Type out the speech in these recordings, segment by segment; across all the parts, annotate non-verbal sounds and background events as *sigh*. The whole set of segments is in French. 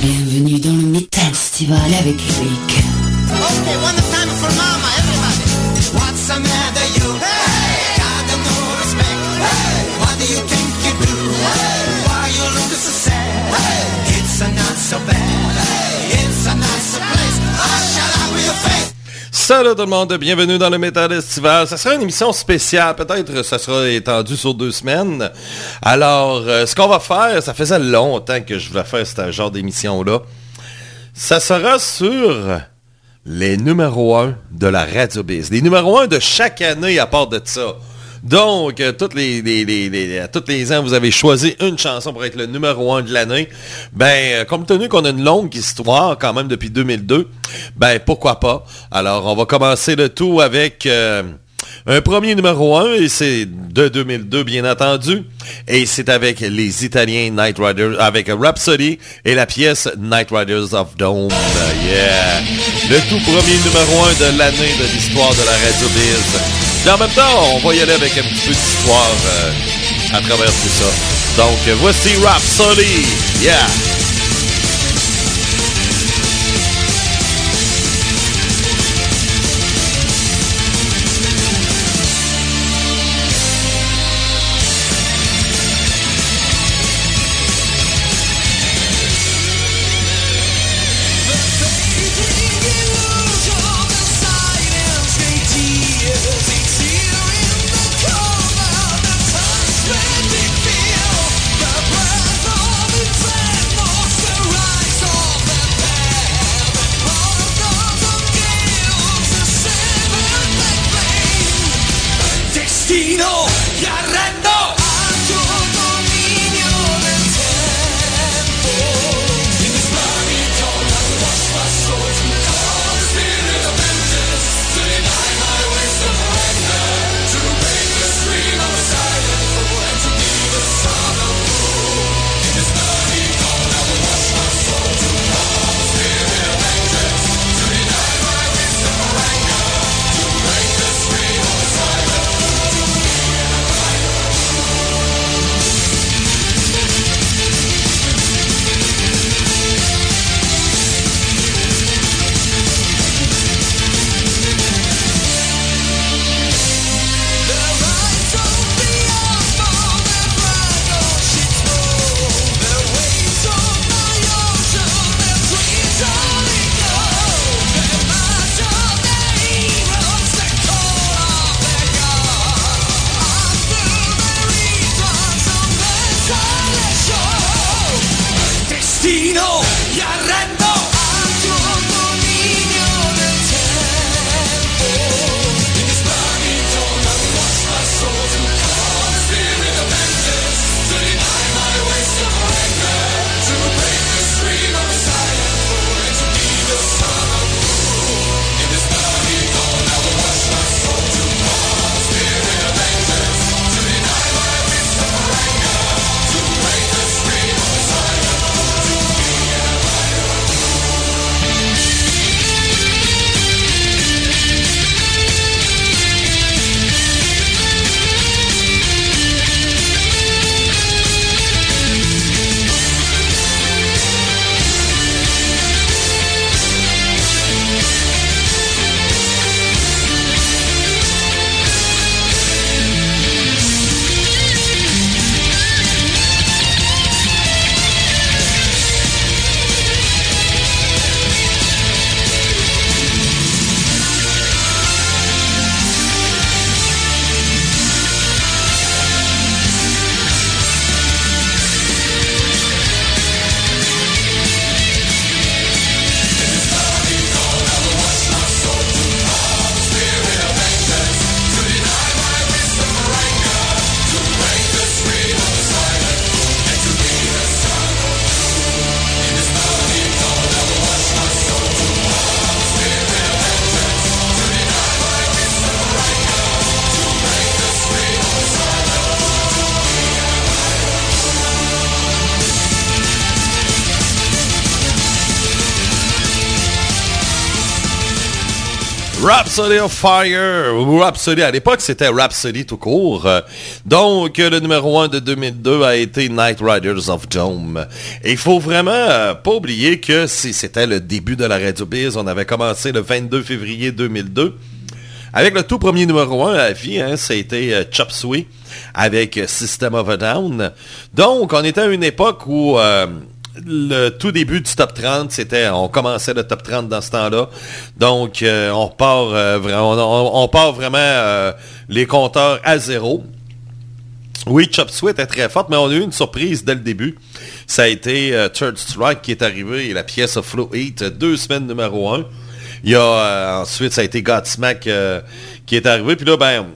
Bienvenue dans le Metal Festival avec Rick. For mama, everybody. What's the matter, you? Salut tout le monde, bienvenue dans le Métal Estival. Ça sera une émission spéciale, peut-être ça sera étendu sur deux semaines. Alors, euh, ce qu'on va faire, ça faisait longtemps que je voulais faire ce genre d'émission-là. Ça sera sur les numéros 1 de la Radio Biz. Les numéros 1 de chaque année à part de ça. Donc, euh, toutes les, les, les, tous les ans, vous avez choisi une chanson pour être le numéro 1 de l'année. Ben, euh, compte tenu qu'on a une longue histoire quand même depuis 2002, ben pourquoi pas? Alors, on va commencer le tout avec euh, un premier numéro 1, et c'est de 2002 bien entendu. Et c'est avec les Italiens Night Riders, avec Rhapsody et la pièce Night Riders of Dome. Yeah! Le tout premier numéro 1 de l'année de l'histoire de la Radio Biz. Et en même temps, on va y aller avec un petit peu d'histoire euh, à travers tout ça. Donc, voici Rhapsody. Yeah! Rhapsody of Fire, Rhapsody, à l'époque c'était Rhapsody tout court. Donc le numéro 1 de 2002 a été Night Riders of Dome. Et il faut vraiment euh, pas oublier que c'était le début de la Radio Biz, on avait commencé le 22 février 2002. Avec le tout premier numéro 1 à vie, hein, c'était euh, Chop Suey avec System of a Down. Donc on était à une époque où... euh, le tout début du top 30, c'était, on commençait le top 30 dans ce temps-là. Donc, euh, on part euh, vraiment, on, part vraiment euh, les compteurs à zéro. Oui, Chop Suey était très forte, mais on a eu une surprise dès le début. Ça a été Third Strike qui est arrivé et la pièce Flow Heat, deux semaines numéro un. Il y a ensuite, ça a été Godsmack qui est arrivé. Puis là, ben,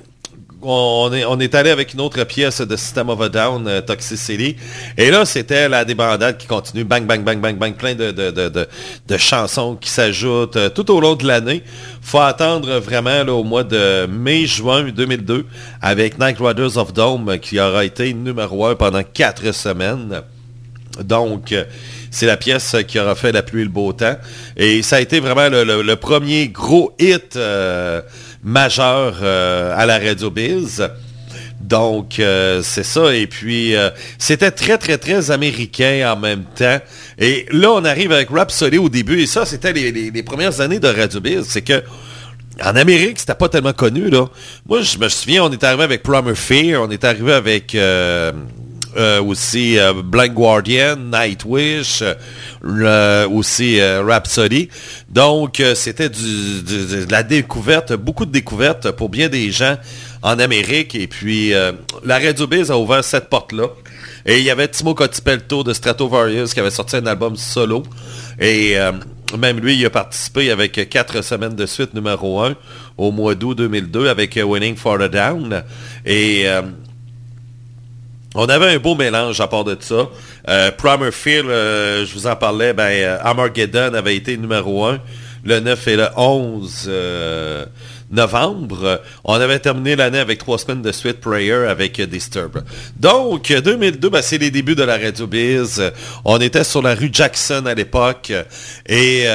on est, allé avec une autre pièce de System of a Down, euh, Toxicity. Et là, c'était la débandade qui continue. Bang, bang, bang, bang, bang. Plein de, chansons qui s'ajoutent euh, tout au long de l'année. faut attendre vraiment au mois de mai-juin 2002 avec Night Riders of Dome qui aura été numéro un pendant quatre semaines. Donc, euh, c'est la pièce qui aura fait la pluie et le beau temps. Et ça a été vraiment le premier gros hit euh, majeur euh, à la Radio Biz. Donc, euh, c'est ça. Et puis, euh, c'était très, très, très américain en même temps. Et là, on arrive avec Rhapsody au début. Et ça, c'était les, premières années de Radio Biz. C'est que en Amérique, c'était pas tellement connu, là. Moi, je me souviens, on est arrivé avec Plumber Fear, on est arrivé avec aussi euh, Blind Guardian, Nightwish, euh, aussi euh, Rhapsody. Donc, euh, c'était de la découverte, beaucoup de découvertes pour bien des gens en Amérique. Et puis, euh, la Radio Biz a ouvert cette porte-là. Et il y avait Timo Cotipelto de Stratovarius qui avait sorti un album solo. Et euh, même lui, il a participé avec quatre semaines de suite numéro 1 au mois d'août 2002 avec euh, Winning for the Down. Et euh, on avait un beau mélange à part de ça. Euh, euh, je vous en parlais, ben, euh, Armageddon avait été numéro 1 le 9 et le 11 euh, novembre. On avait terminé l'année avec trois semaines de suite Prayer avec Disturb. Donc, euh, 2002, ben, c'est les débuts de la Radio Biz. On était sur la rue Jackson à l'époque. Et...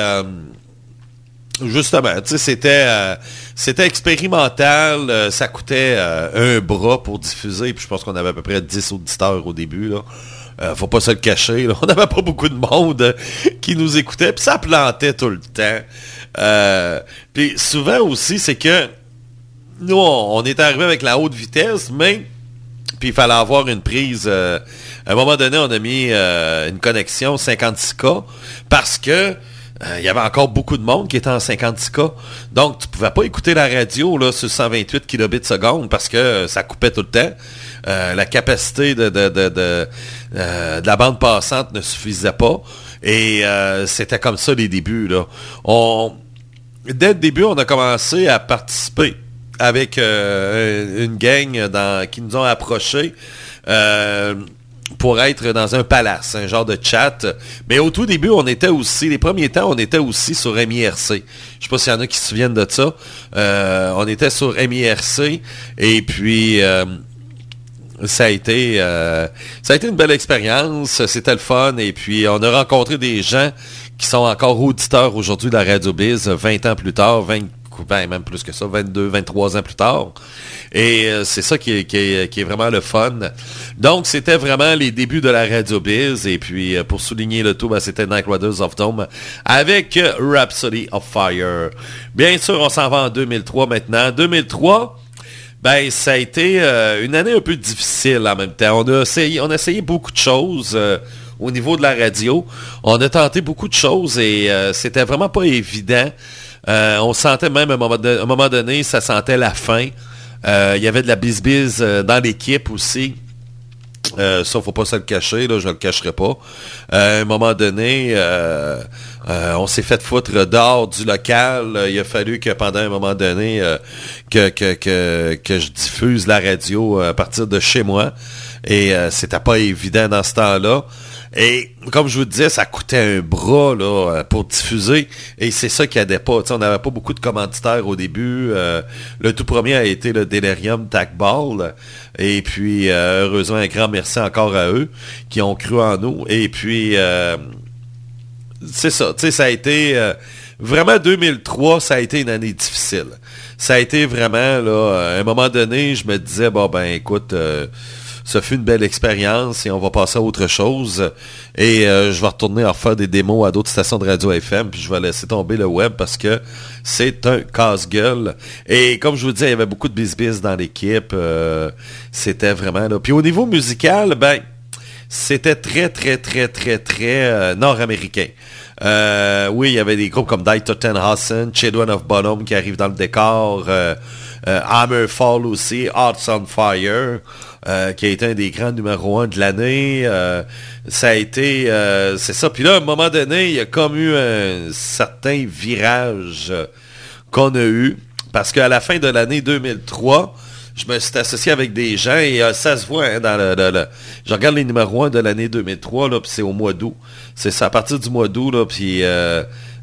Justement, tu sais, c'était euh, c'était expérimental, euh, ça coûtait euh, un bras pour diffuser, puis je pense qu'on avait à peu près 10 auditeurs au début, là. Euh, faut pas se le cacher, *laughs* on n'avait pas beaucoup de monde qui nous écoutait, puis ça plantait tout le temps. Puis souvent aussi, c'est que nous, on, est arrivé avec la haute vitesse, mais il fallait avoir une prise. à un moment donné, on a mis une connexion 56K parce que euh, il y avait encore beaucoup de monde qui était en 56K. Donc, tu pouvais pas écouter la radio là, sur 128 kilobits seconde parce que euh, ça coupait tout le temps. Euh, la capacité de, la bande passante ne suffisait pas. Et c'était comme ça les débuts. On, dès le début, on a commencé à participer avec une gang qui nous ont approchés pour être dans un palace, un genre de chat. Mais au tout début, on était aussi, les premiers temps, on était aussi sur MIRC. Je sais pas s'il y en a qui se souviennent de ça. Euh, on était sur MIRC et puis... euh, ça a été euh, ça a été une belle expérience, c'était le fun et puis on a rencontré des gens qui sont encore auditeurs aujourd'hui de la Radio Biz 20 ans plus tard, 20 ben, même plus que ça, 22, 23 ans plus tard. Et euh, c'est ça qui est, vraiment le fun. Donc, c'était vraiment les débuts de la Radio Biz. Et puis, euh, pour souligner le tout, ben, c'était Night Riders of Dome avec euh, Rhapsody of Fire. Bien sûr, on s'en va en 2003 maintenant. 2003... Ben, ça a été une année un peu difficile en même temps. On a essayé, beaucoup de choses au niveau de la radio. On a tenté beaucoup de choses et c'était vraiment pas évident. Euh, on sentait même à un moment, donné, ça sentait la fin. Euh, Il y avait de la bise-bise euh, dans l'équipe aussi. Euh, ça, faut pas se le cacher, là, je le cacherai pas. À un moment donné, on s'est fait foutre dehors du local. Il a fallu que pendant un moment donné, que, je diffuse la radio à partir de chez moi. Et c'était pas évident dans ce temps-là. Et comme je vous disais, ça coûtait un bras là, euh, pour diffuser. Et c'est ça qui aidait pas. On n'avait pas beaucoup de commanditaires au début. Euh, le tout premier a été le Delirium Tac Ball. Et puis, euh, heureusement, un grand merci encore à eux qui ont cru en nous. Et puis, c'est ça. Ça a été... vraiment 2003, ça a été une année difficile. Ça a été vraiment, là, à un moment donné, je me disais, bon, ben écoute, ça fut une belle expérience et on va passer à autre chose. Et euh, je vais retourner en faire des démos à d'autres stations de radio FM, puis je vais laisser tomber le web parce que c'est un casse-gueule. Et comme je vous disais, il y avait beaucoup de bis dans l'équipe. euh, C'était vraiment là. Puis au niveau musical, ben, c'était très, très, très, très, très euh, nord-américain. Oui, il y avait des groupes comme Die Tottenhausen, Children of Bonhomme qui arrivent dans le décor, euh, euh, Hammerfall aussi, Hearts on Fire, euh, qui a été un des grands numéros 1 de l'année. Euh, ça a été, euh, c'est ça. Puis là, à un moment donné, il y a comme eu un certain virage qu'on a eu, parce qu'à la fin de l'année 2003, je me suis associé avec des gens et ça se voit hein, dans le, le- Je regarde les numéros 1 de l'année 2003, là, puis c'est au mois d'août. C'est à partir du mois d'août, là, puis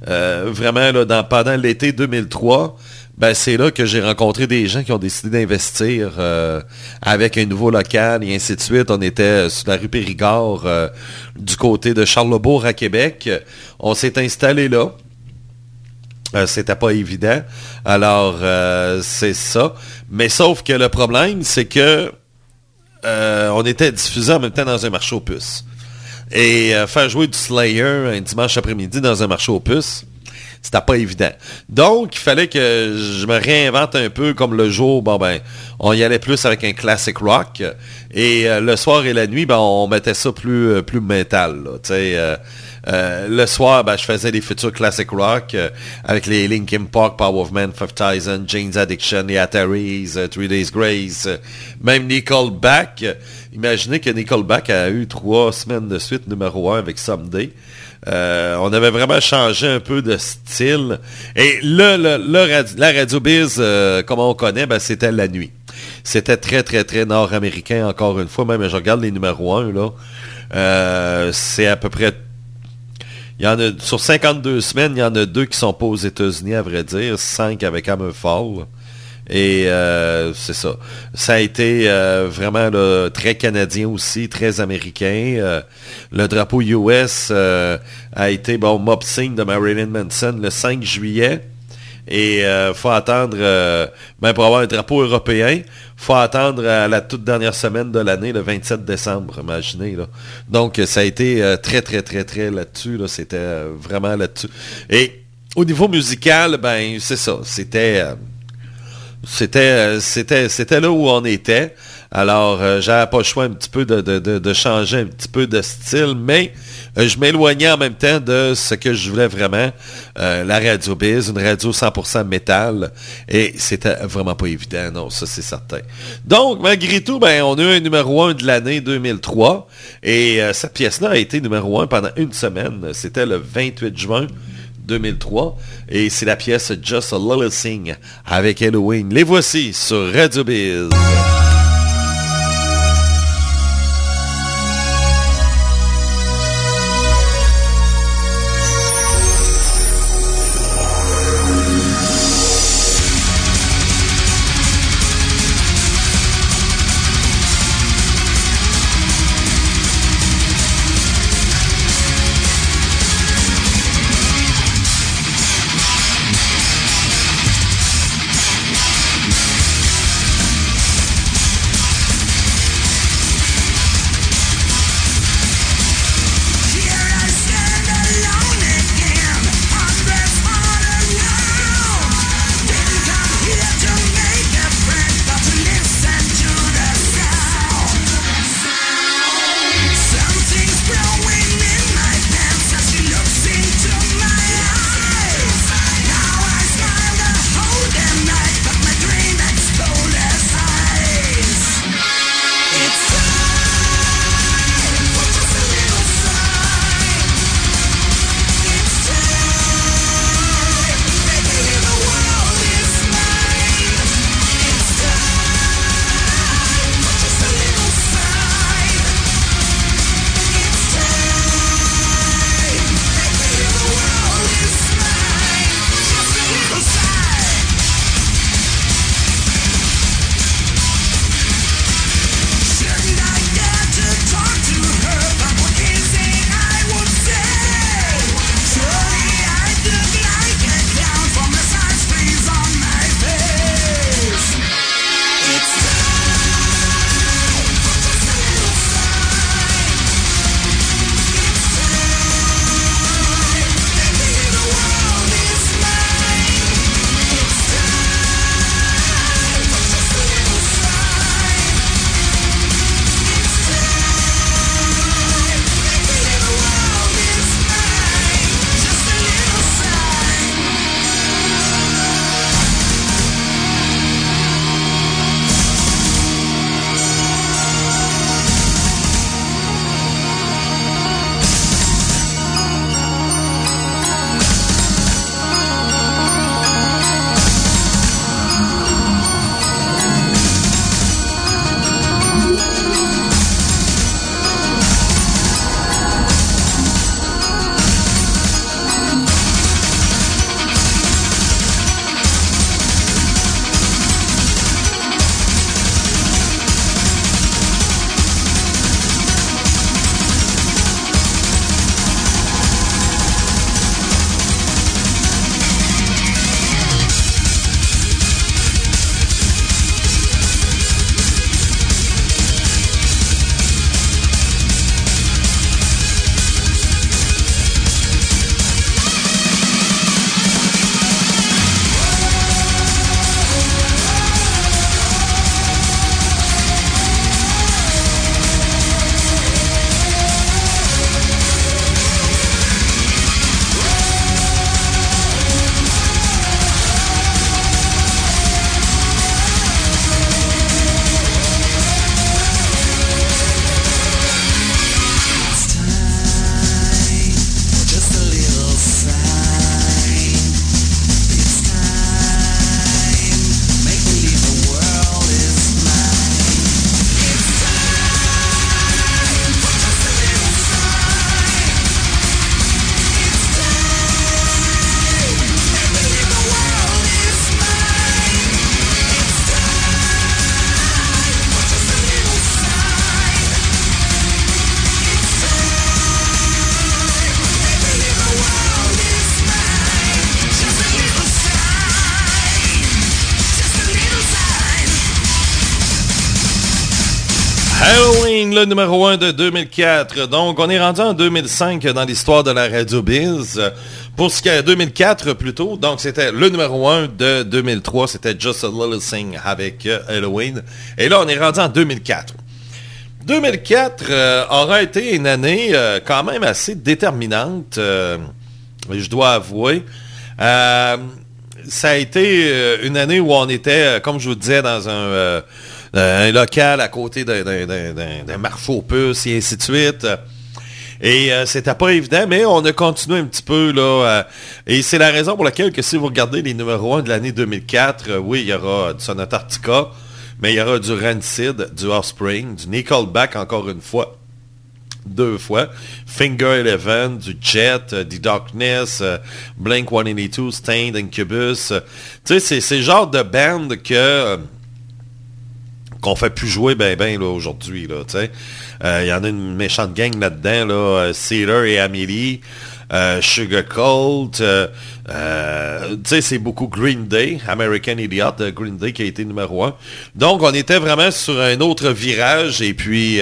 vraiment, là, dans, pendant l'été 2003, ben, c'est là que j'ai rencontré des gens qui ont décidé d'investir euh, avec un nouveau local et ainsi de suite. On était sur la rue Périgord, euh, du côté de Charlebourg à Québec. On s'est installé là. Euh, c'était pas évident. Alors, euh, c'est ça. Mais sauf que le problème, c'est que on était diffusé en même temps dans un marché aux puces. Et faire jouer du Slayer un dimanche après-midi dans un marché aux puces, c'était pas évident. Donc, il fallait que je me réinvente un peu comme le jour. Bon, ben, on y allait plus avec un classic rock. Et euh, le soir et la nuit, ben, on mettait ça plus, euh, euh, euh, le soir, ben, je faisais des futurs classic rock avec les Linkin Park, Power of Man, Five Tyson, Jane's Addiction, les Ataris, Three Days Grace, même Nickelback. Euh, Imaginez que Nickelback a eu trois semaines de suite numéro un avec Someday. Euh, on avait vraiment changé un peu de style. Et la radio biz, euh, comme on connaît, ben, c'était la nuit. C'était très, très, très nord-américain, encore une fois. Même, je regarde les numéros 1, là. Euh, c'est à peu près... Il y en a, sur 52 semaines, il y en a deux qui sont pas aux États-Unis, à vrai dire. Cinq avec Hammerfall. Et euh, c'est ça. Ça a été euh, vraiment très canadien aussi, très américain. Euh, le drapeau US a été bon mob sign de Marilyn Manson le 5 juillet. Et euh, faut attendre, euh, ben pour avoir un drapeau européen, faut attendre à la toute dernière semaine de l'année, le 27 décembre, imaginez. Là. Donc ça a été très, très, très, très là-dessus. Là, C'était vraiment là-dessus. Et au niveau musical, ben c'est ça. C'était. Euh, c'était, là où on était. Alors, euh, pas le choix un petit peu de, changer un petit peu de style, mais euh, je m'éloignais en même temps de ce que je voulais vraiment, euh, la radio biz, une radio 100% métal, et c'était vraiment pas évident, non, ça c'est certain. Donc, malgré tout, ben, on a eu un numéro 1 de l'année 2003, et cette pièce-là a été numéro 1 pendant une semaine. C'était le 28 juin 2003 et c'est la pièce Just a Little Thing avec Halloween. Les voici sur Radio Biz. Le numéro 1 de 2004. Donc, on est rendu en 2005 dans l'histoire de la Radio Biz. Pour ce qui est 2004 plutôt, donc c'était le numéro 1 de 2003, c'était Just a Little Thing avec euh, Halloween. Et là, on est rendu en 2004. 2004 euh, aura été une année euh, quand même assez déterminante, je dois avouer. Ça a été une année où on était, comme je vous disais, dans un, un local à côté d'un- marché aux et ainsi de suite. Et euh, c'était pas évident, mais on a continué un petit peu là. euh, et c'est la raison pour laquelle que si vous regardez les numéros 1 de l'année 2004, euh, oui, il y aura du Sonata Arctica, mais il y aura du Rancid, du Offspring, du Nickelback encore une fois, deux fois, Finger Eleven, du Jet, euh, du Darkness, euh, Blink 182, Stained, Incubus. euh, tu sais, c'est le genre de band que... qu'on fait plus jouer ben ben là aujourd'hui sais. Euh, il y en a une méchante gang là-dedans là euh, et Amelie euh, Sugar sais c'est beaucoup Green Day American Idiot Green Day qui a été numéro un. Donc on était vraiment sur un autre virage et puis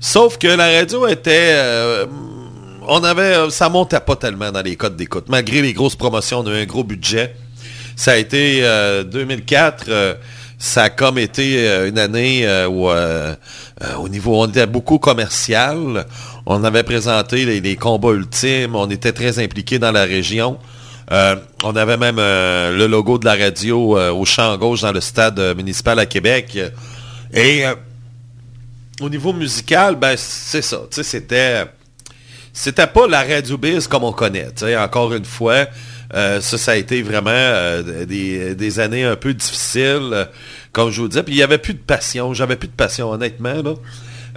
sauf que la radio était on avait ça montait pas tellement dans les codes d'écoute. Malgré les grosses promotions on a eu un gros budget. Ça a été euh, 2004. Ça a comme été euh, une année euh, où, euh, au niveau, on était beaucoup commercial. On avait présenté les, combats ultimes. On était très impliqués dans la région. On avait même le logo de la radio au champ gauche dans le stade municipal à Québec. Et au niveau musical, ben c'est ça. C'était c'était pas la radio biz comme on connaît. Encore une fois, euh, ça, ça a été vraiment euh, des, années un peu difficiles, euh, comme je vous disais. Puis il n'y avait plus de passion. J'avais plus de passion, honnêtement.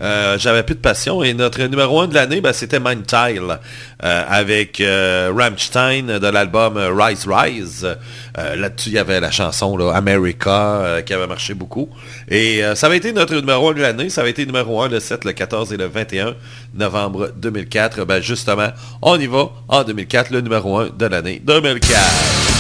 Euh, j'avais plus de passion. Et notre numéro un de l'année, ben, c'était Mind Tile, euh, avec euh, Rammstein de l'album euh, Rise Rise. Là-dessus, il y avait la chanson America qui avait marché beaucoup. Et ça avait été notre numéro un de l'année. Ça avait été numéro 1 le 7, le 14 et le 21 novembre 2004. Ben, justement, on y va en 2004, le numéro 1 de l'année 2004.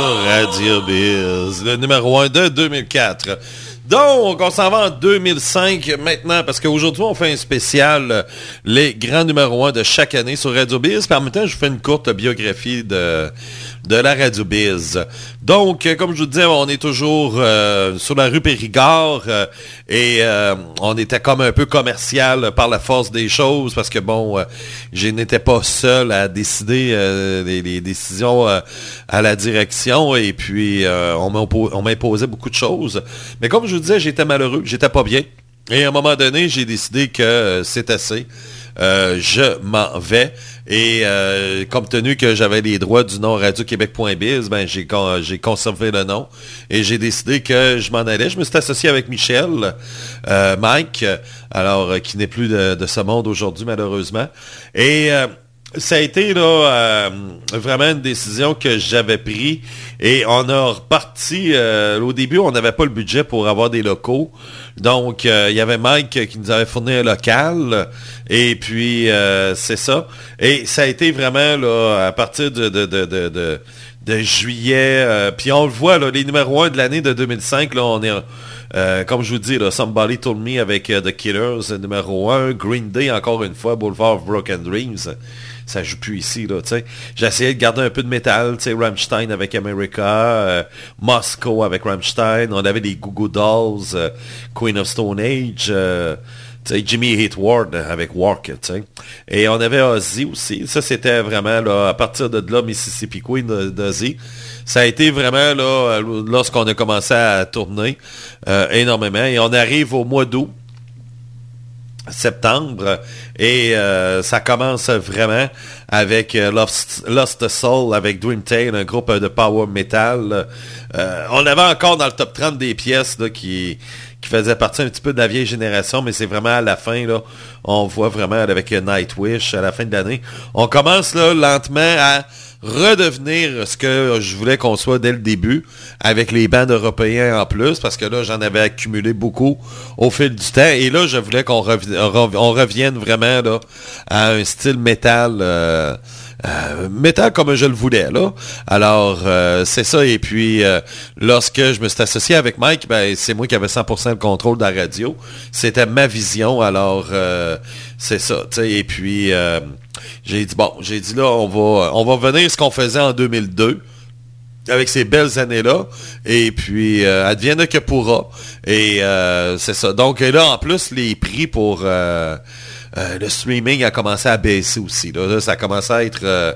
Radio Biz, le numéro 1 de 2004. Donc, on s'en va en 2005 maintenant, parce qu'aujourd'hui, on fait un spécial, les grands numéros 1 de chaque année sur Radio Biz. Puis je vous fais une courte biographie de, de la Radio Biz. Donc, euh, comme je vous disais, on est toujours euh, sur la rue Périgord euh, et on était comme un peu commercial par la force des choses parce que bon, je n'étais pas seul à décider des décisions à la direction et puis on m'impo- on m'imposait beaucoup de choses. Mais comme je vous disais, j'étais malheureux, j'étais pas bien. Et à un moment donné, j'ai décidé que c'est assez. Je m'en vais. Et euh, compte tenu que j'avais les droits du nom radioquebec.biz, ben j'ai con- conservé le nom et j'ai décidé que je m'en allais. Je me suis associé avec Michel, euh, Mike, alors euh, qui n'est plus de, de ce monde aujourd'hui malheureusement. Euh, ça a été là euh, vraiment une décision que j'avais prise et on a reparti. euh, au début, on n'avait pas le budget pour avoir des locaux. Donc, euh, il y avait Mike qui nous avait fourni un local. Et puis, c'est ça. Et ça a été vraiment là, à partir de, de, de, de, de- juillet. puis on le voit, là, les numéros 1 de l'année de 2005, là, on est... comme je vous dis, là, Somebody Told Me avec The Killers, numéro 1. Green Day, encore une fois, Boulevard of Broken Dreams. Ça joue plus ici, là, tu sais. Essayé de garder un peu de métal, tu sais, Rammstein avec America, euh, Moscow avec Rammstein, on avait les Goo Goo Dolls, euh, Queen of Stone Age, euh, Jimmy Heat Ward avec Walk. Et on avait Ozzy aussi. Ça, c'était vraiment, là, à partir de là, Mississippi Queen d'Ozzy. Ça a été vraiment, là, lorsqu'on a commencé à tourner énormément. Et on arrive au mois d'août septembre et euh, ça commence vraiment avec euh, Lost, Lost Soul avec Dreamtale, un groupe de power metal. Euh, on avait encore dans le top 30 des pièces qui, qui faisaient partie un petit peu de la vieille génération, mais c'est vraiment à la fin, on voit vraiment avec Nightwish à la fin de l'année. On commence là lentement à redevenir ce que je voulais qu'on soit dès le début, avec les bands européens en plus, parce que là, j'en avais accumulé beaucoup au fil du temps. Et là, je voulais qu'on revi- rev- on revienne vraiment à un style métal. euh, euh, métal comme je le voulais là. Alors euh, c'est ça et puis euh, lorsque je me suis associé avec Mike, ben c'est moi qui avais 100% le contrôle de la radio. C'était ma vision. Alors c'est ça. Et puis j'ai dit bon, j'ai dit là on va on va ce qu'on faisait en 2002 avec ces belles années-là. Et puis, euh, advienne que pourra. Et c'est ça. Donc là, en plus, les prix pour euh, le streaming a commencé à baisser aussi. Ça a commencé à être euh,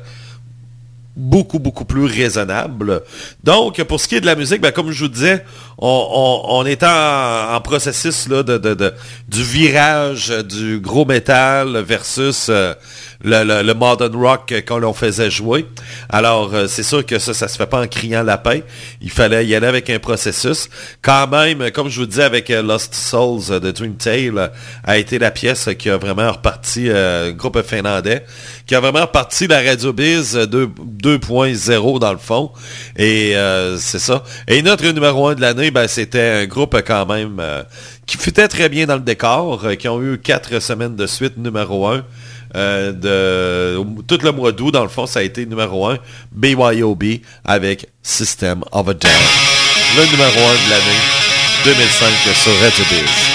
beaucoup, beaucoup plus raisonnable. Donc, pour ce qui est de la musique, ben, comme je vous disais, on, est en, processus là, du virage du gros métal versus euh, le, le, le modern rock quand on faisait jouer. Alors, euh, c'est sûr que ça, ça se fait pas en criant la paix. Il fallait y aller avec un processus. Quand même, comme je vous disais avec euh, Lost Souls de Dream Tale, euh, a été la pièce qui a vraiment reparti, euh, groupe finlandais, qui a vraiment reparti la Radio Biz 2.0 dans le fond. Et c'est ça. Et notre numéro 1 de l'année, ben, c'était un groupe quand même qui fitait très bien dans le décor, qui ont eu quatre semaines de suite numéro 1. Euh, de, tout le mois d'août, dans le fond, ça a été numéro 1, BYOB avec System of a Down. Le numéro 1 de l'année 2005 sur Red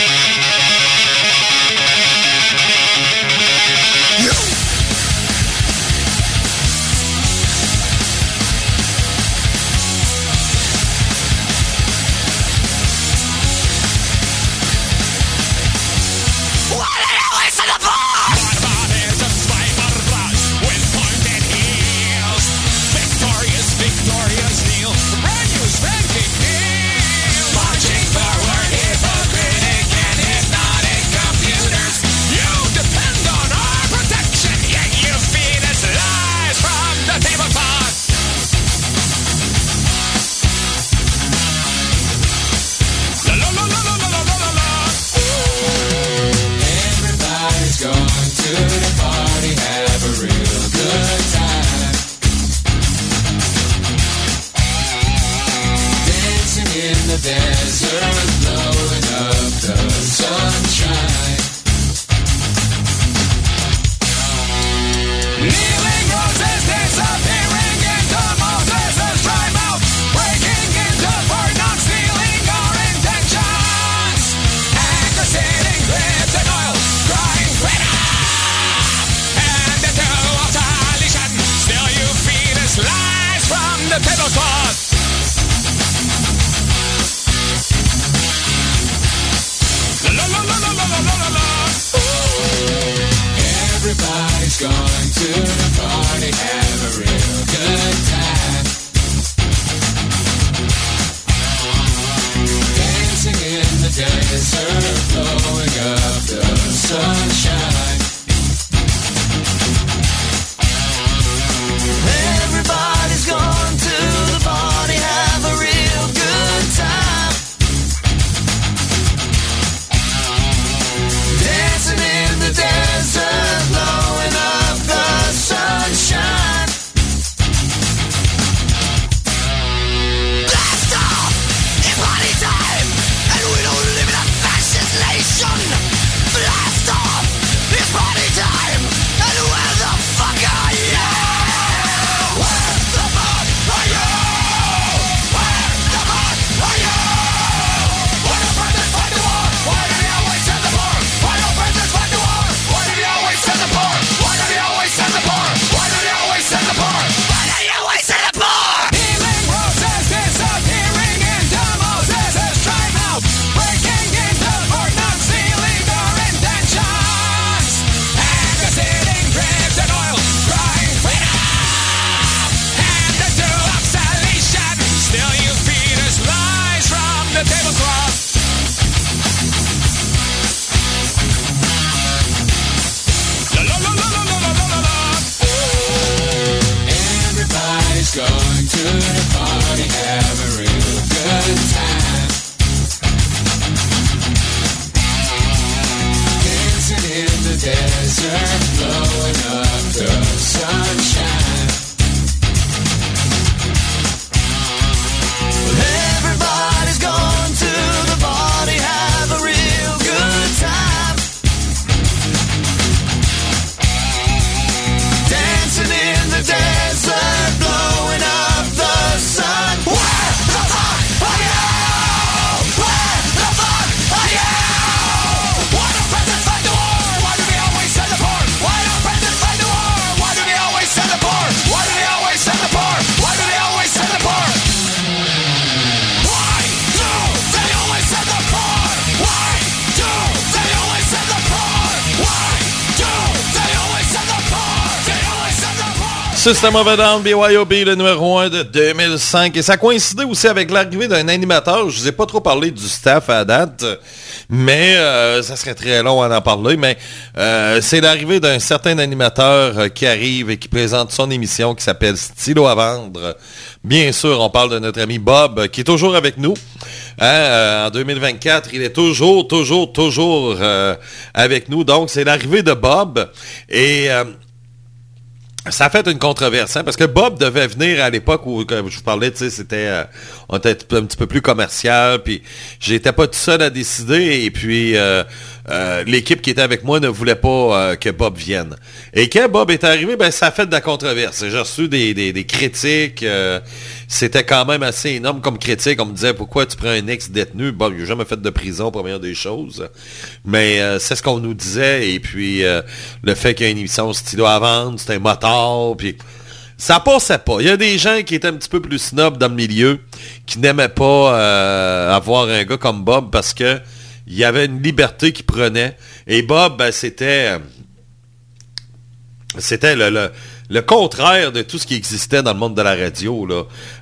System of a BYOB, le numéro 1 de 2005. Et ça coïncidait aussi avec l'arrivée d'un animateur. Je vous ai pas trop parlé du staff à date, mais euh, ça serait très long à en parler. Mais euh, c'est l'arrivée d'un certain animateur euh, qui arrive et qui présente son émission qui s'appelle Stylo à vendre. Bien sûr, on parle de notre ami Bob, qui est toujours avec nous. Hein, en 2024, il est toujours, toujours, toujours avec nous. Donc, c'est l'arrivée de Bob. Et... ça a fait une controverse, hein, parce que Bob devait venir à l'époque où, comme je vous parlais, c'était, euh, on était un petit peu plus commercial, puis j'étais pas tout seul à décider, puis euh, euh, l'équipe qui était avec moi ne voulait pas euh, que Bob vienne. Et quand Bob est arrivé, ben ça a fait de la controverse. J'ai reçu des, des, critiques, euh, c'était quand même assez énorme comme critique. On me disait pourquoi tu prends un ex-détenu? Bob, il n'a jamais fait de prison, première des choses. Mais c'est ce qu'on nous disait, et puis le fait qu'il y a une émission stylo à vendre, c'était un motard, puis ça passait pas. Il y a des gens qui étaient un petit peu plus snob dans le milieu, qui n'aimaient pas avoir un gars comme Bob parce que il y avait une liberté qu'il prenait. Et Bob, ben, c'était euh, c'était le, contraire de tout ce qui existait dans le monde de la radio.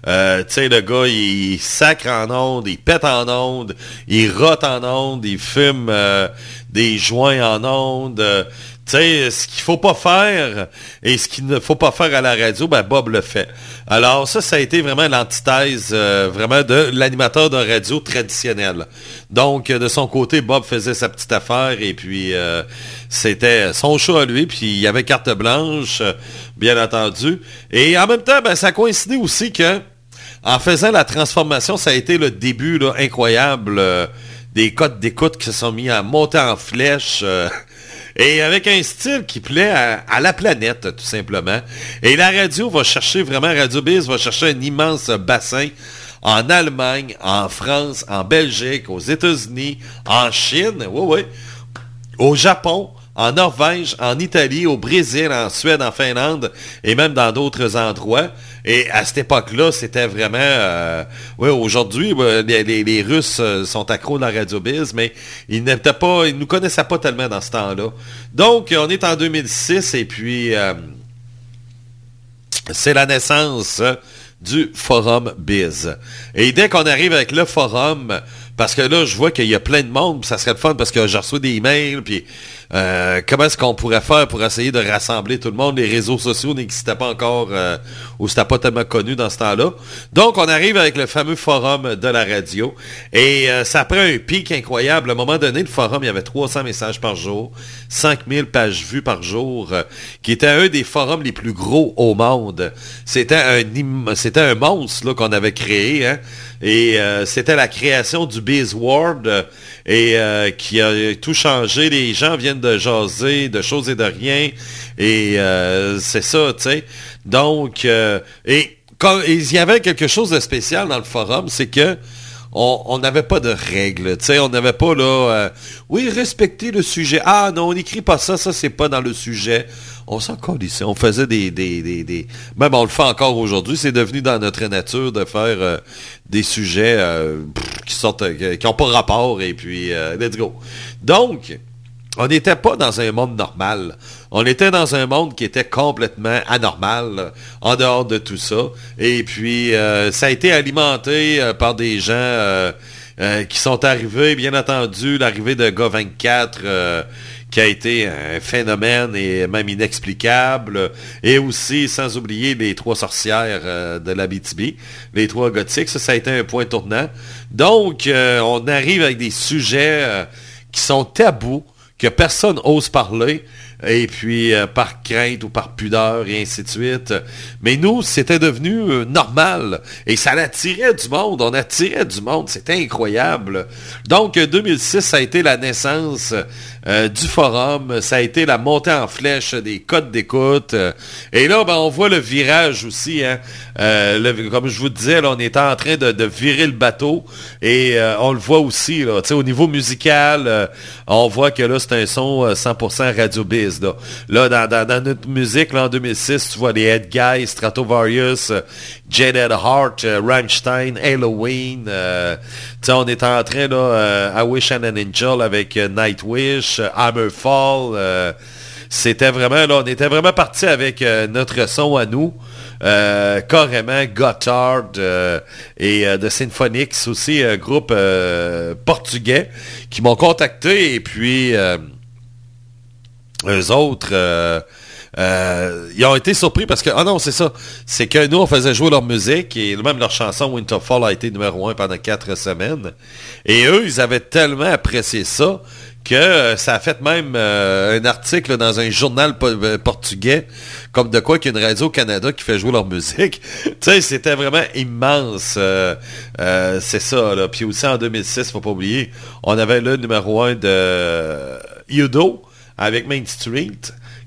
Euh, tu sais, le gars, il, sacre en ondes, il pète en ondes, il rote en ondes, il fume euh, des joints en ondes. euh, tu sais, ce qu'il faut pas faire et ce qu'il ne faut pas faire à la radio, ben Bob le fait. Alors ça, ça a été vraiment l'antithèse euh, vraiment de l'animateur de radio traditionnel. Donc, euh, de son côté, Bob faisait sa petite affaire et puis euh, c'était son show à lui, puis il y avait carte blanche, euh, bien entendu. Et en même temps, ben, ça coïncidait aussi que en faisant la transformation, ça a été le début là, incroyable euh, des codes d'écoute qui se sont mis à monter en flèche. Et avec un style qui plaît à, à la planète, tout simplement. Et la radio va chercher, vraiment, Radio Biz va chercher un immense bassin en Allemagne, en France, en Belgique, aux États-Unis, en Chine, oui, oui, au Japon, en Norvège, en Italie, au Brésil, en Suède, en Finlande et même dans d'autres endroits. Et à cette époque-là, c'était vraiment... euh, oui, aujourd'hui, euh, les, Russes euh, sont accros de la radio biz, mais ils n'étaient pas, ils nous connaissaient pas tellement dans ce temps-là. Donc, on est en 2006 et puis c'est la naissance du Forum Biz. Et dès qu'on arrive avec le forum, parce que là, je vois qu'il y a plein de monde, ça serait le fun parce que j'ai reçu des emails, puis euh, comment est-ce qu'on pourrait faire pour essayer de rassembler tout le monde? Les réseaux sociaux n'existaient pas encore, euh, ou c'était pas tellement connu dans ce temps-là. Donc, on arrive avec le fameux forum de la radio, et euh, ça prend un pic incroyable. À un moment donné, le forum, il y avait 300 messages par jour, 5000 pages vues par jour, euh, qui était un des forums les plus gros au monde. C'était un, monstre qu'on avait créé, hein, et c'était la création du Biz World, euh, et qui a tout changé. Les gens viennent de jaser, de choses et de rien, et euh, c'est ça, tu sais. Donc, euh, et quand, il y avait quelque chose de spécial dans le forum, c'est que on n'avait pas de règles, tu sais, on n'avait pas là, euh, oui, respecter le sujet. Ah non, on n'écrit pas ça, ça c'est pas dans le sujet. On s'en ici. On faisait des, des, des, des- Même on le fait encore aujourd'hui, c'est devenu dans notre nature de faire des sujets qui sortent, qui n'ont pas rapport, et puis let's go. Donc, on n'était pas dans un monde normal. On était dans un monde qui était complètement anormal, en dehors de tout ça. Et puis, euh, ça a été alimenté euh, par des gens euh, qui sont arrivés, bien entendu, l'arrivée de Gars 24, euh, qui a été un phénomène et même inexplicable. Et aussi, sans oublier les trois sorcières de la BTB, les trois gothiques. Ça, a été un point tournant. Donc, on arrive avec des sujets qui sont tabous, que personne ose parler, et puis euh, par crainte ou par pudeur, et ainsi de suite. Mais nous, c'était devenu euh, normal, et ça attirait du monde, on attirait du monde, c'était incroyable. Donc, euh, 2006, ça a été la naissance euh, du forum, ça a été la montée en flèche des codes d'écoute, euh, et là, ben, on voit le virage aussi, hein. Euh, comme je vous disais, on est en train de, virer le bateau, et on le voit aussi, au niveau musical, on voit que là, c'est un son euh, 100% Radio Biz. Là, dans, notre musique, en 2006, tu vois les Head Guys, Stratovarius, Jaded Heart, euh, Rammstein, Halloween. euh, on est en train, là, euh, I Wish and an Angel avec euh, Nightwish, euh, Hammerfall. euh, c'était vraiment, là, on était vraiment parti avec euh, notre son à nous. Euh, carrément Gotthard euh, et euh, de aussi, un groupe euh, portugais qui m'ont contacté et puis euh, eux autres euh, ils ont été surpris parce que ah non c'est ça c'est que nous on faisait jouer leur musique et même leur chanson Winterfall a été numéro un pendant quatre semaines et eux ils avaient tellement apprécié ça que euh, ça a fait même euh, un article dans un journal po- portugais comme de quoi qu'il y a une radio au Canada qui fait jouer leur musique. *laughs* tu sais, c'était vraiment immense. c'est ça, là. Puis aussi en 2006, faut pas oublier, on avait le numéro un de Udo avec Main Street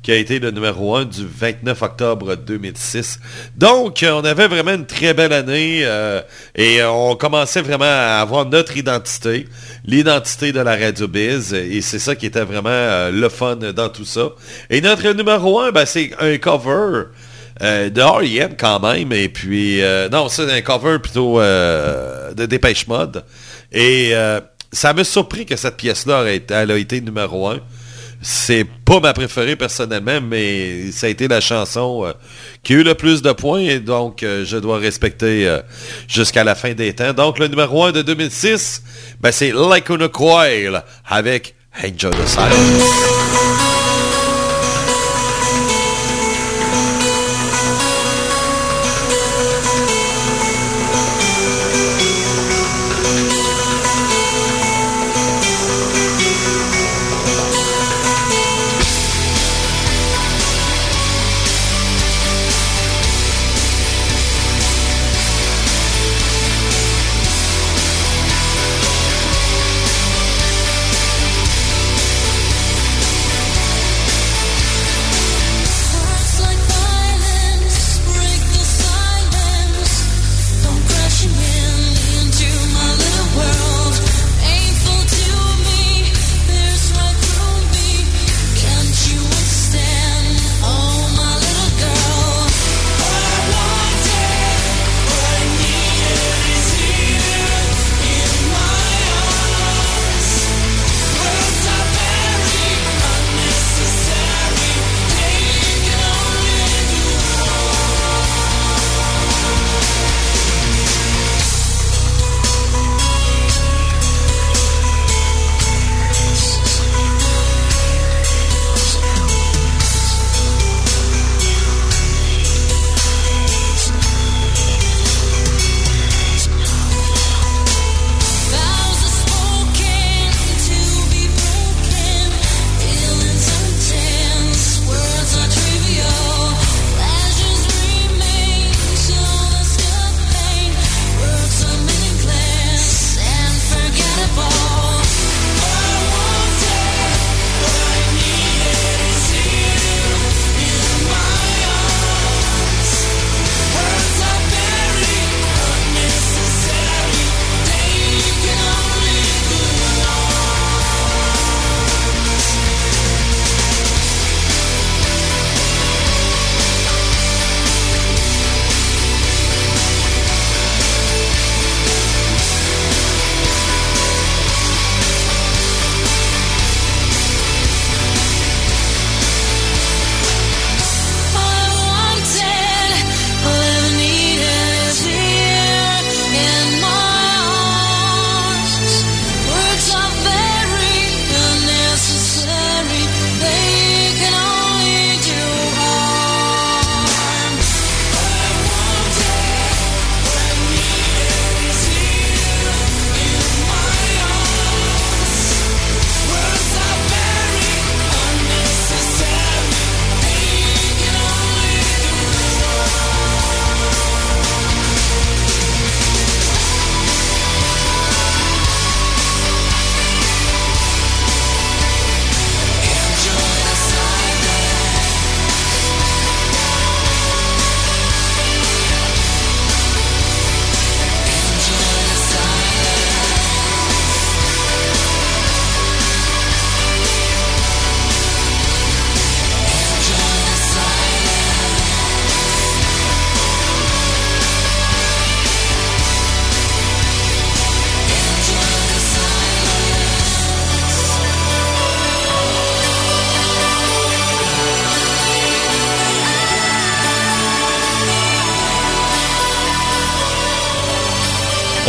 qui a été le numéro 1 du 29 octobre 2006. Donc, euh, on avait vraiment une très belle année euh, et euh, on commençait vraiment à avoir notre identité, l'identité de la Radio Biz et c'est ça qui était vraiment le fun dans tout ça. Et notre numéro 1, ben, c'est un cover de R.E.M. quand même et puis, non, c'est un cover plutôt de Dépêche Mode et ça m'a surpris que cette pièce-là a été numéro 1 c'est pas ma préférée personnellement, mais ça a été la chanson euh, qui a eu le plus de points et donc euh, je dois respecter euh, jusqu'à la fin des temps. Donc le numéro 1 de 2006, ben, c'est Like a Coil avec Enjoy the Silence.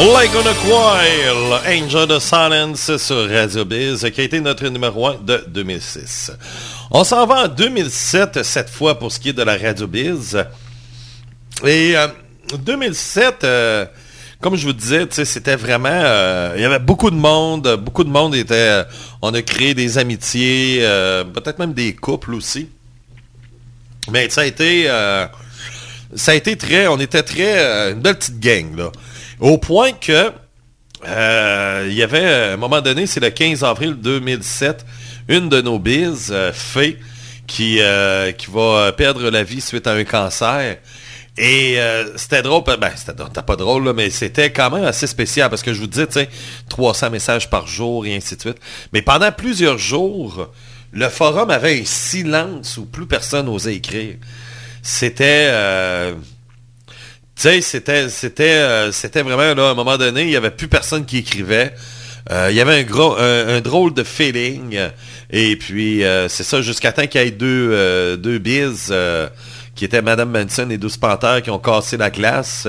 Like on a Coil, Angel of Silence sur Radio Biz, qui a été notre numéro 1 de 2006. On s'en va en 2007, cette fois, pour ce qui est de la Radio Biz. Et euh, 2007, euh, comme je vous disais, c'était vraiment... euh, il y avait beaucoup de monde, beaucoup de monde était... euh, on a créé des amitiés, peut-être même des couples aussi. Mais ça a été... ça a été très... On était très... une belle petite gang, là. Au point que... euh, il y avait, à un moment donné, c'est le 15 avril 2007, une de nos bises, euh, Fée, qui, euh, qui va perdre la vie suite à un cancer. Et euh, c'était drôle, ben c'était c'était pas drôle, mais c'était quand même assez spécial parce que je vous disais, tu sais, 300 messages par jour et ainsi de suite. Mais pendant plusieurs jours, le forum avait un silence où plus personne n'osait écrire. C'était... sais, c'était, euh, c'était vraiment, là, à un moment donné, il n'y avait plus personne qui écrivait. Euh, il y avait un, gros, un, drôle de feeling. Et puis, euh, c'est ça, jusqu'à temps qu'il y ait deux, deux bises, qui étaient Madame Manson et Douce Panthère, qui ont cassé la glace.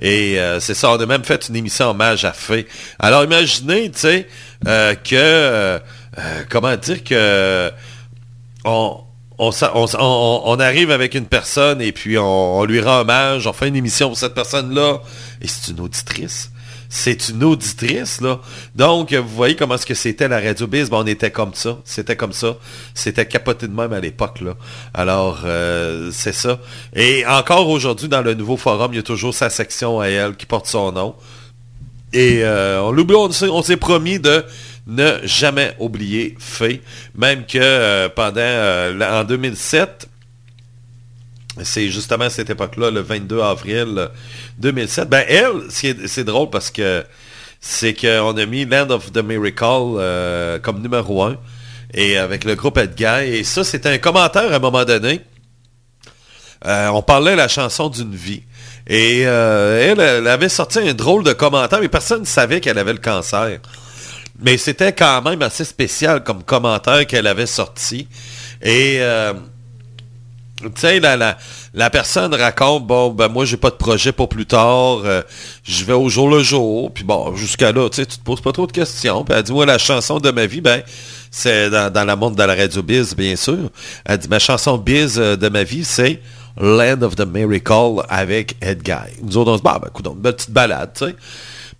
Et c'est ça, on a même fait une émission hommage à Fée. Alors, imaginez, tu sais, que... comment dire que... On, on, arrive avec une personne et puis on, lui rend hommage, on fait une émission pour cette personne-là, et c'est une auditrice. C'est une auditrice, là. Donc, vous voyez comment est-ce que c'était la Radio Biz? Ben, on était comme ça. C'était comme ça. C'était capoté de même à l'époque, là. Alors, euh, c'est ça. Et encore aujourd'hui, dans le nouveau forum, il y a toujours sa section à qui porte son nom. Et euh, on l'oublie, on s'est promis de ne jamais oublier Faye. Même que euh, pendant euh, en 2007, c'est justement à cette époque-là, le 22 avril 2007, ben elle, c'est drôle parce que c'est qu'on a mis Land of the Miracle euh, comme numéro 1 et avec le groupe Edgar. Et ça, c'était un commentaire à un moment donné. On parlait de la chanson d'une vie. Et elle, elle avait sorti un drôle de commentaire, mais personne ne savait qu'elle avait le cancer. Mais c'était quand même assez spécial comme commentaire qu'elle avait sorti. Et euh, tu sais, la, la, personne raconte, bon, ben moi j'ai pas de projet pour plus tard, euh, je vais au jour le jour, puis bon, jusqu'à là, tu sais, tu te poses pas trop de questions. Puis elle dit, moi, la chanson de ma vie, ben, c'est dans, la monde de la radio Biz, bien sûr. Elle dit, ma chanson Biz euh, de ma vie, c'est Land of the Miracle avec Ed Guy. Nous autres, on se dit, bah, ben, écoute, une petite balade, tu sais.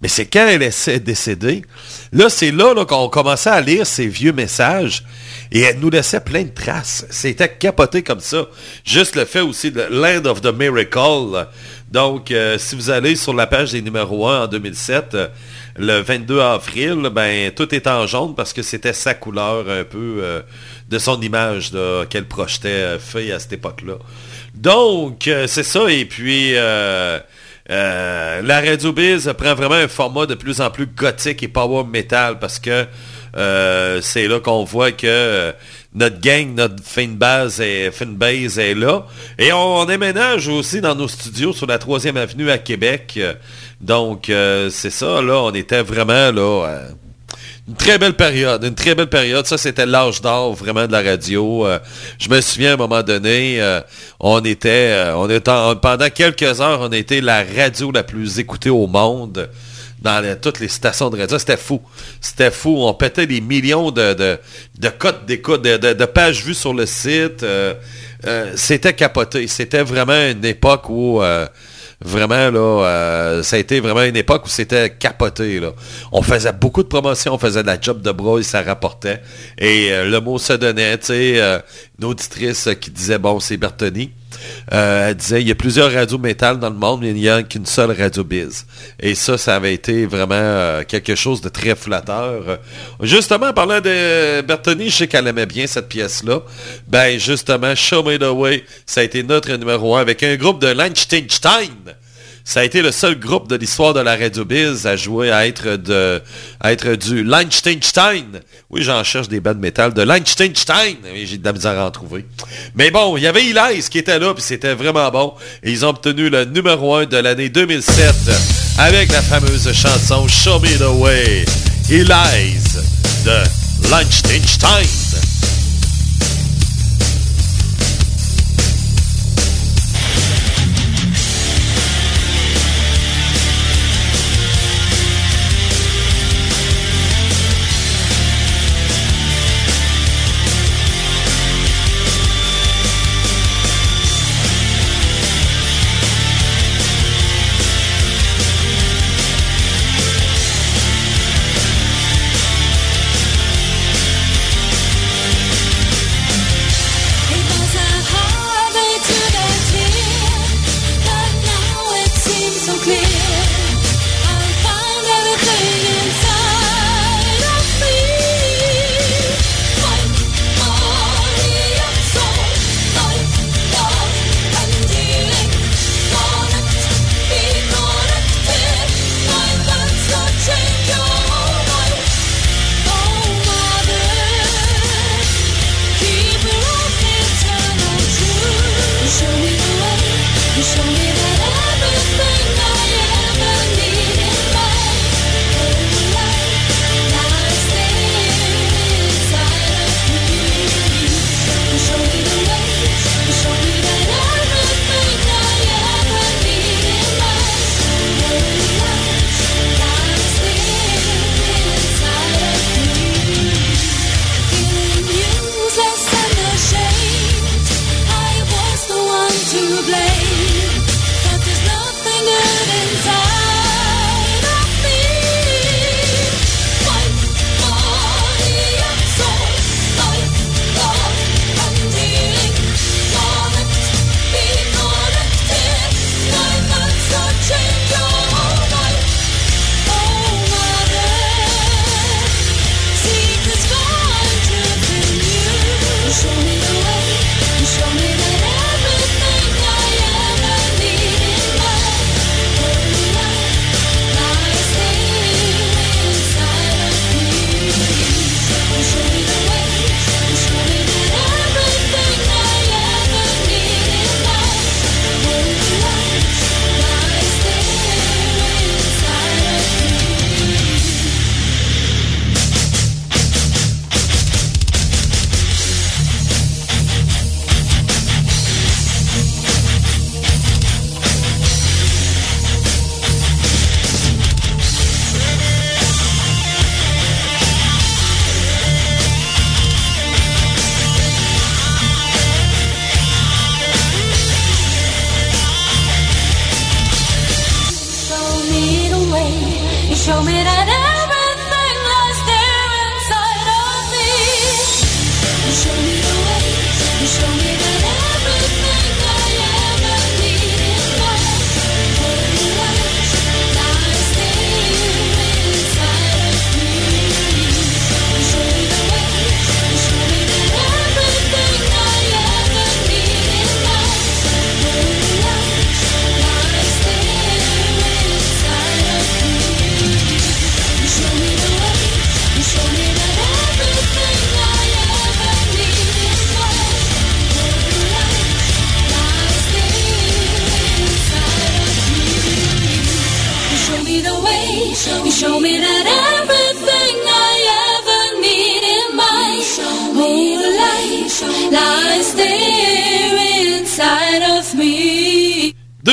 Mais c'est quand elle est décédée, là, c'est là, qu'on commençait à lire ses vieux messages et elle nous laissait plein de traces. C'était capoté comme ça. Juste le fait aussi de Land of the Miracle. Donc, euh, si vous allez sur la page des numéros 1 en 2007, euh, le 22 avril, ben tout est en jaune parce que c'était sa couleur un peu euh, de son image qu'elle projetait Faye à cette époque-là. Donc, c'est ça. Et puis... euh, la Radio Biz prend vraiment un format de plus en plus gothique et power metal parce que euh, c'est là qu'on voit que euh, notre gang, notre fin base est, base est là. Et on, déménage aussi dans nos studios sur la 3e avenue à Québec. Donc, c'est ça, là, on était vraiment là... une très belle période, une très belle période. Ça, c'était l'âge d'or vraiment de la radio. Euh, je me souviens à un moment donné, euh, on était, euh, on était en- pendant quelques heures, on était la radio la plus écoutée au monde dans toutes les stations de radio. C'était fou. C'était fou. On pétait des millions de, de, de codes d'écoute, de, de- pages vues sur le site. C'était capoté. C'était vraiment une époque où... Vraiment, là, euh, ça a été vraiment une époque où c'était capoté, là. On faisait beaucoup de promotions, on faisait de la job de bras et ça rapportait. Et euh, le mot se donnait, tu sais, euh, une auditrice qui disait, bon, c'est Bertoni. Euh, elle disait, il y a plusieurs radios métal dans le monde, mais il n'y a qu'une seule radio biz. Et ça, ça avait été vraiment euh, quelque chose de très flatteur. Justement, en parlant de Bertoni, je sais qu'elle aimait bien cette pièce-là. Ben, justement, Show Me The Way, ça a été notre numéro un avec un groupe de Liechtenstein. Ça a été le seul groupe de l'histoire de la Radio Biz à jouer à être de à être du Liechtenstein. Oui, j'en cherche des bandes métal de Liechtenstein. Oui, J'ai de la misère à en trouver. Mais bon, il y avait Elias qui était là, puis c'était vraiment bon. Ils ont obtenu le numéro 1 de l'année 2007 avec la fameuse chanson Show Me The Way. Elias de Liechtenstein.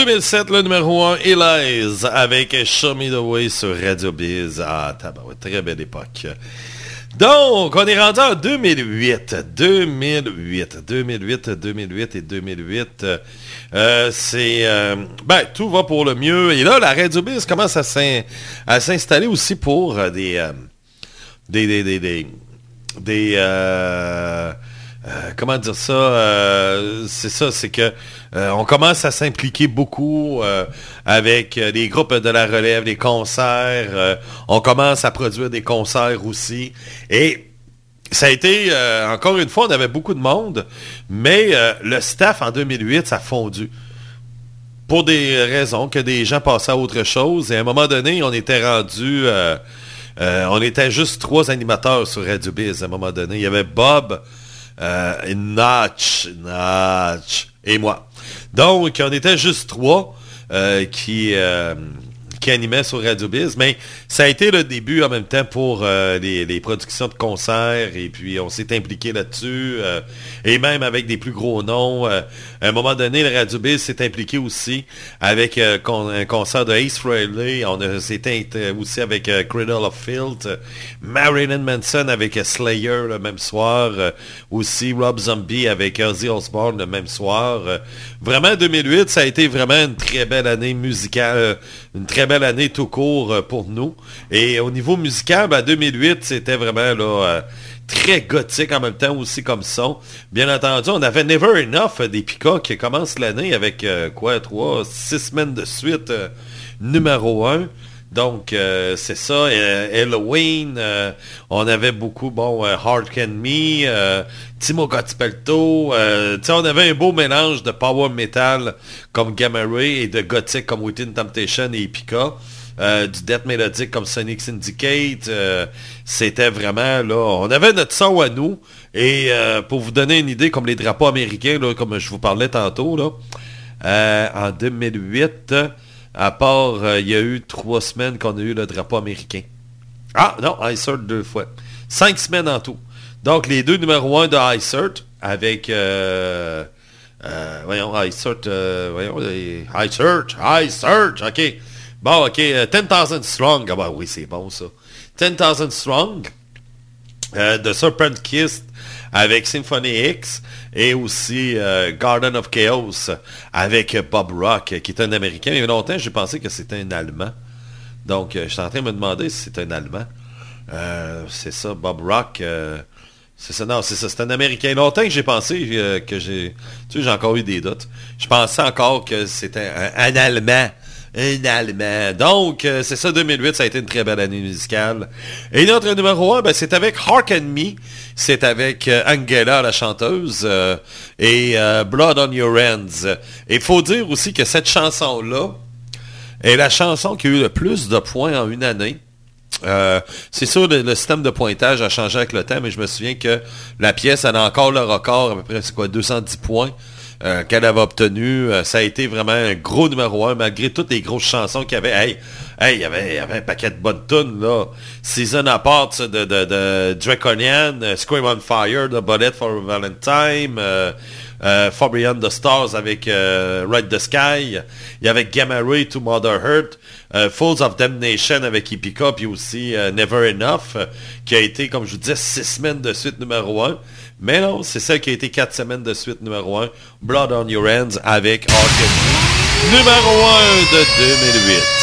2007, le numéro 1, Elise, avec Show Me The Way sur Radio Biz. Ah, tabarouette, très belle époque. Donc, on est rendu en 2008. 2008, 2008, 2008 et 2008. Euh, c'est... euh, ben, tout va pour le mieux. Et là, la Radio Biz commence à s'in- à s'installer aussi pour euh, des... des... des, des, euh, comment dire ça? Euh, C'est ça, c'est que euh, on commence à s'impliquer beaucoup avec les groupes de la relève, les concerts. on commence à produire des concerts aussi. Et ça a été, encore une fois, on avait beaucoup de monde, mais le staff en 2008, ça a fondu. Pour des raisons que des gens passaient à autre chose. Et à un moment donné, on était rendu... on était juste trois animateurs sur Radio Biz à un moment donné. Il y avait Bob, euh, Notch, Notch et moi. Donc, on était juste trois euh, qui, euh, qui animaient sur Radio Biz. Mais ça a été le début en même temps pour les, les productions de concerts. Et puis, on s'est impliqué là-dessus. et même avec des plus gros noms. Euh, à un moment donné, le Radio Biz s'est impliqué aussi avec euh, un concert de Ace Frehley. On s'est int- aussi avec euh, Cradle of Filth. euh, Marilyn Manson avec euh, Slayer le même soir. euh, aussi Rob Zombie avec Ozzy Osbourne le même soir. euh, vraiment, 2008, ça a été vraiment une très belle année musicale. euh, une très belle année tout court euh, pour nous. Et au niveau musical, ben, 2008, c'était vraiment là... très gothique en même temps aussi comme son. Bien entendu, on avait Never Enough des Pika qui commence l'année avec euh, quoi, trois, six semaines de suite euh, numéro un. Donc, euh, c'est ça. euh, Halloween, on avait beaucoup, bon, Hard Can Me, Timo sais, on avait un beau mélange de power metal comme Gamma Ray et de gothique comme Within Temptation et Epica. Euh, du death mélodique comme Sonic Syndicate. euh, C'était vraiment, là, on avait notre son à nous. Et euh, pour vous donner une idée, comme les drapeaux américains, là, comme je vous parlais tantôt, là, en 2008, à part, il y a eu trois semaines qu'on a eu le drapeau américain. Ah, non, iCert deux fois. Cinq semaines en tout. Donc, les deux numéros 1 de iCert avec... Voyons, iCert, euh, voyons, iCert, iCert, OK. Bon, OK, euh, 10,000 Strong. Ah bah oui, c'est bon, ça. 10,000 Strong euh, de Serpent Kiss avec Symphony X et aussi euh, Garden of Chaos avec Bob Rock, qui est un Américain. Il y a longtemps, j'ai pensé que c'était un Allemand. Donc, euh, je suis en train de me demander si c'est un Allemand. Euh, c'est ça, Bob Rock. euh, c'est ça, non, c'est ça, c'est un Américain. Longtemps que j'ai pensé euh, que j'ai... Tu sais, j'ai encore eu des doutes. Je pensais encore que c'était un Allemand. Un Allemand. Donc, euh, c'est ça, 2008, ça a été une très belle année musicale. Et notre numéro 1, ben, c'est avec Hark and Me. C'est avec euh, Angela, la chanteuse, euh, et Blood on Your Hands. Et il faut dire aussi que cette chanson-là est la chanson qui a eu le plus de points en une année. C'est sûr, le, le système de pointage a changé avec le temps, mais je me souviens que la pièce, elle a encore le record, à peu près, c'est quoi, 210 points euh, qu'elle avait obtenu. Euh, ça a été vraiment un gros numéro un, malgré toutes les grosses chansons qu'il y avait. Hey, hey, il y avait, un paquet de bonnes tunes, là. Season Apart de, de, Draconian, euh, Scream on Fire, The Bullet for Valentine, euh, the Stars avec Ride the Sky. Il y avait Gamma Ray to Mother euh, Fools of Damnation avec Epica, puis aussi Never Enough, qui a été, comme je vous disais, six semaines de suite numéro un. Mais non, c'est celle qui a été quatre semaines de suite numéro un. Blood on Your Hands avec Arcade. Numéro 1 de 2008.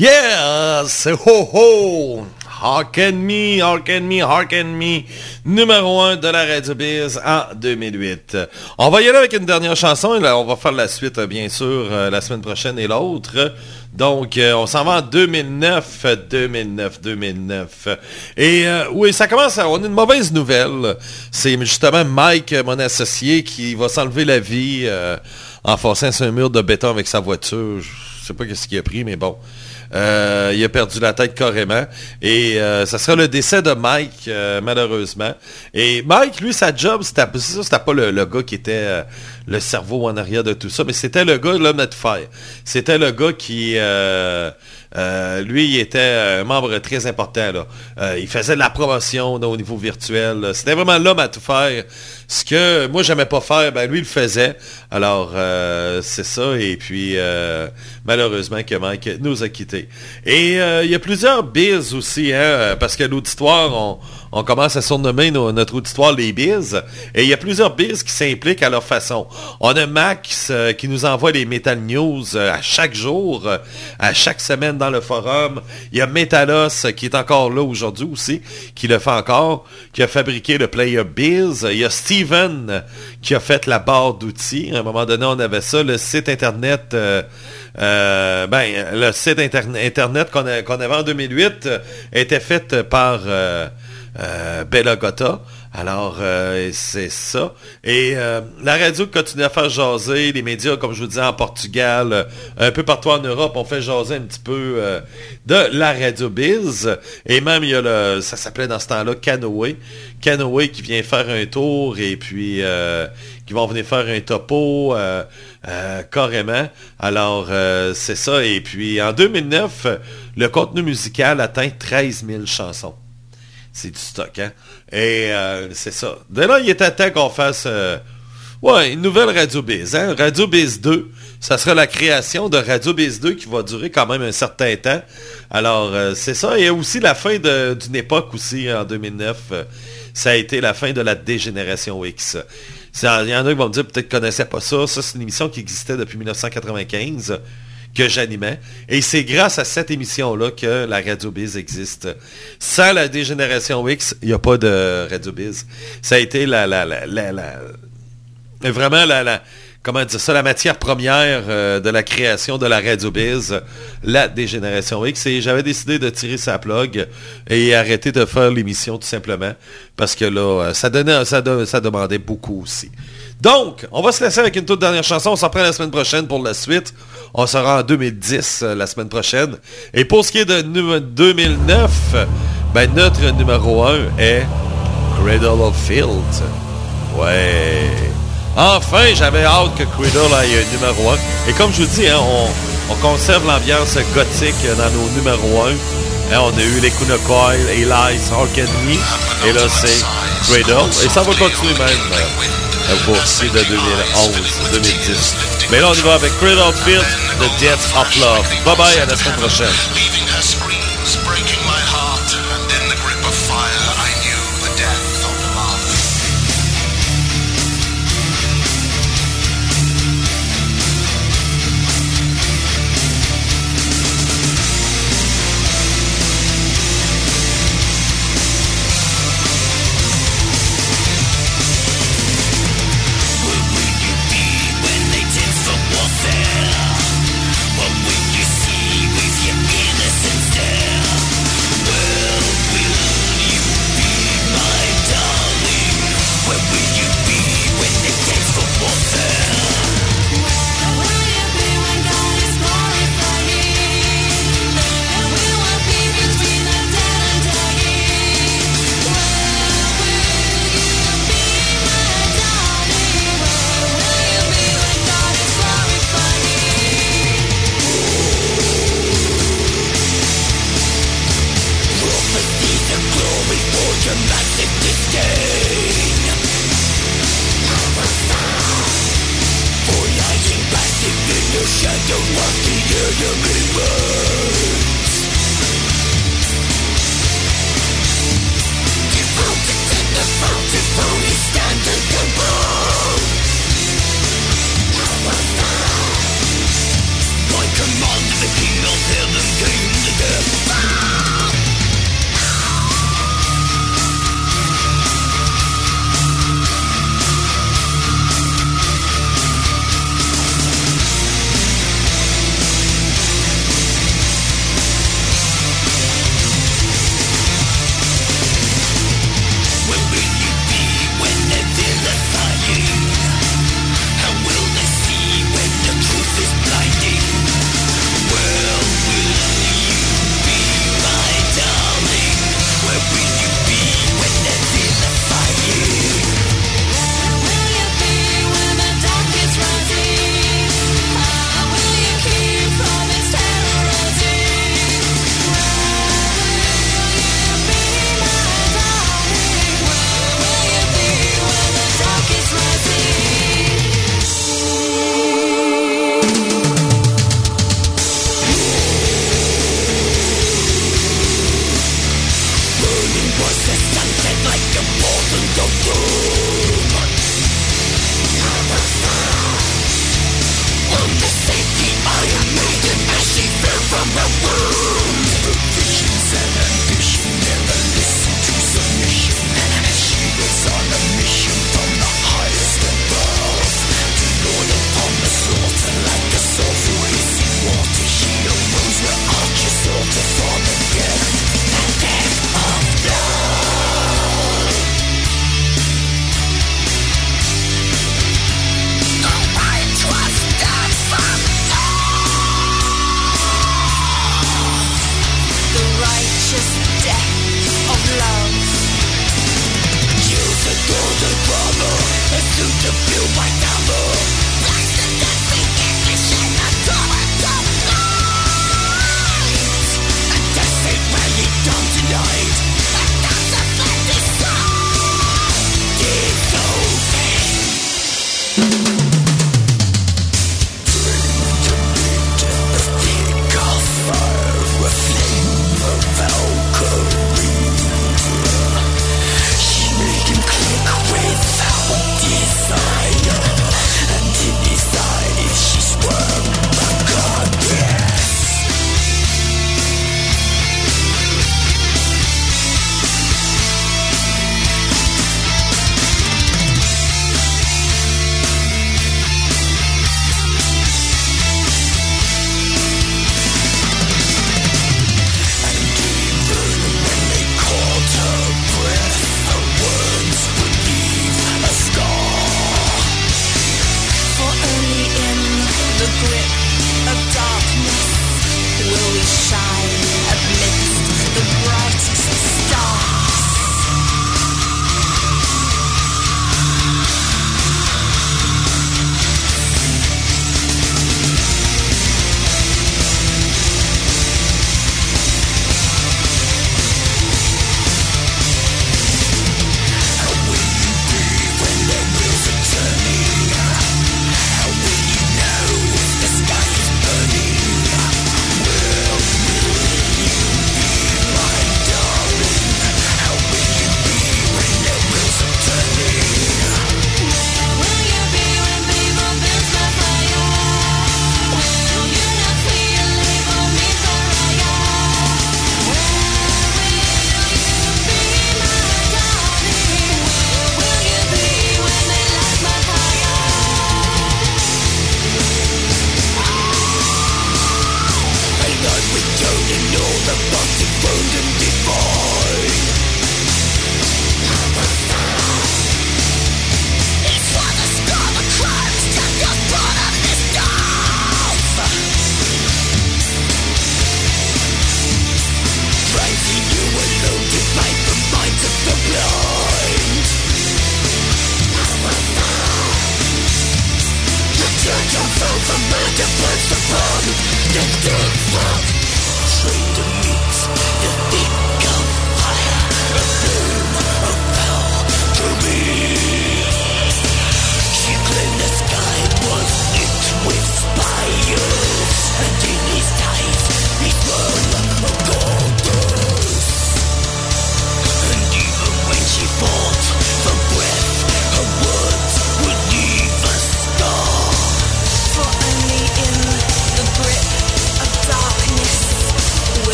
Yeah, c'est ho ho. Hearken me, hearken me, hearken me. Numéro 1 de la Radio Biz en 2008. On va y aller avec une dernière chanson. Et là, on va faire la suite, bien sûr, euh, la semaine prochaine et l'autre. Donc, euh, on s'en va en 2009, 2009, 2009. Et euh, oui, ça commence, à, on a une mauvaise nouvelle. C'est justement Mike, mon associé, qui va s'enlever la vie en forçant un mur de béton avec sa voiture. Je sais pas qu'est-ce qu'il a pris, mais bon. Euh, il a perdu la tête carrément. Et euh, ça sera le décès de Mike, euh, malheureusement. Et Mike, lui, sa job, c'était pas le, gars qui était le cerveau en arrière de tout ça, mais c'était le gars, l'homme de fer. C'était le gars qui... euh, euh, lui, il était un membre très important. Euh, il faisait de la promotion au niveau virtuel. C'était vraiment l'homme à tout faire. Ce que moi, j'aimais pas faire, ben lui, il le faisait. Alors, c'est ça. Et puis, malheureusement, que Mike nous a quittés. Et il y a plusieurs biz aussi, hein, parce que l'auditoire, on, on commence à surnommer notre auditoire les biz. Et il y a plusieurs biz qui s'impliquent à leur façon. On a Max euh, qui nous envoie les Metal News euh, à chaque jour, euh, à chaque semaine dans le forum. Il y a Metalos qui est encore là aujourd'hui aussi, qui le fait encore, qui a fabriqué le Player Biz. Il y a Steven qui a fait la barre d'outils. À un moment donné, on avait ça, le site internet... ben, le site interne- internet qu'on avait en 2008 euh, était fait par... euh, Bella Gotha. Alors, euh, c'est ça. Et euh, la radio continue à faire jaser. Les médias, comme je vous disais, en Portugal, un peu partout en Europe, on fait jaser un petit peu de la radio biz. Et même, il y a le, ça s'appelait dans ce temps-là Canoë. Canoë qui vient faire un tour et puis qui vont venir faire un topo carrément. Alors, c'est ça. Et puis, en 2009, le contenu musical atteint 13 000 chansons. C'est du stock, hein? Et euh, c'est ça. De là, il était temps qu'on fasse euh, ouais, une nouvelle Radio Biz. Hein? Radio Biz 2, ça sera la création de Radio Biz 2 qui va durer quand même un certain temps. Alors, euh, c'est ça. Et aussi la fin d'une époque aussi, en 2009. euh, ça a été la fin de la dégénération X. Il y en a qui vont me dire, peut-être ne connaissaient pas ça. Ça, c'est une émission qui existait depuis 1995 que j'animais. Et c'est grâce à cette émission-là que la Radio Biz existe. Sans la dégénération X, il n'y a pas de Radio Biz. Ça a été la, la, la, la, vraiment la, comment dire ça, la matière première euh, de la création de la Radio Biz, la dégénération X. Et j'avais décidé de tirer sa plug et arrêter de faire l'émission tout simplement parce que là, euh, ça donnait, ça, ça demandait beaucoup aussi. Donc, on va se laisser avec une toute dernière chanson. On s'en prend la semaine prochaine pour la suite. On sera en 2010 euh, la semaine prochaine. Et pour ce qui est de nu- 2009, ben, notre numéro 1 est Cradle of Field. Ouais. Enfin, j'avais hâte que Cradle aille numéro 1. Et comme je vous dis, hein, on, on conserve l'ambiance gothique dans nos numéros 1. On a eu les Kunakoi, Eli, Harkany. Et là, c'est Cradle. Et ça va continuer même euh, pour ce qui est de 2011, 2010. Mais là, on y va avec Cradle Field, The Death of Love. Bye bye, à la semaine prochaine.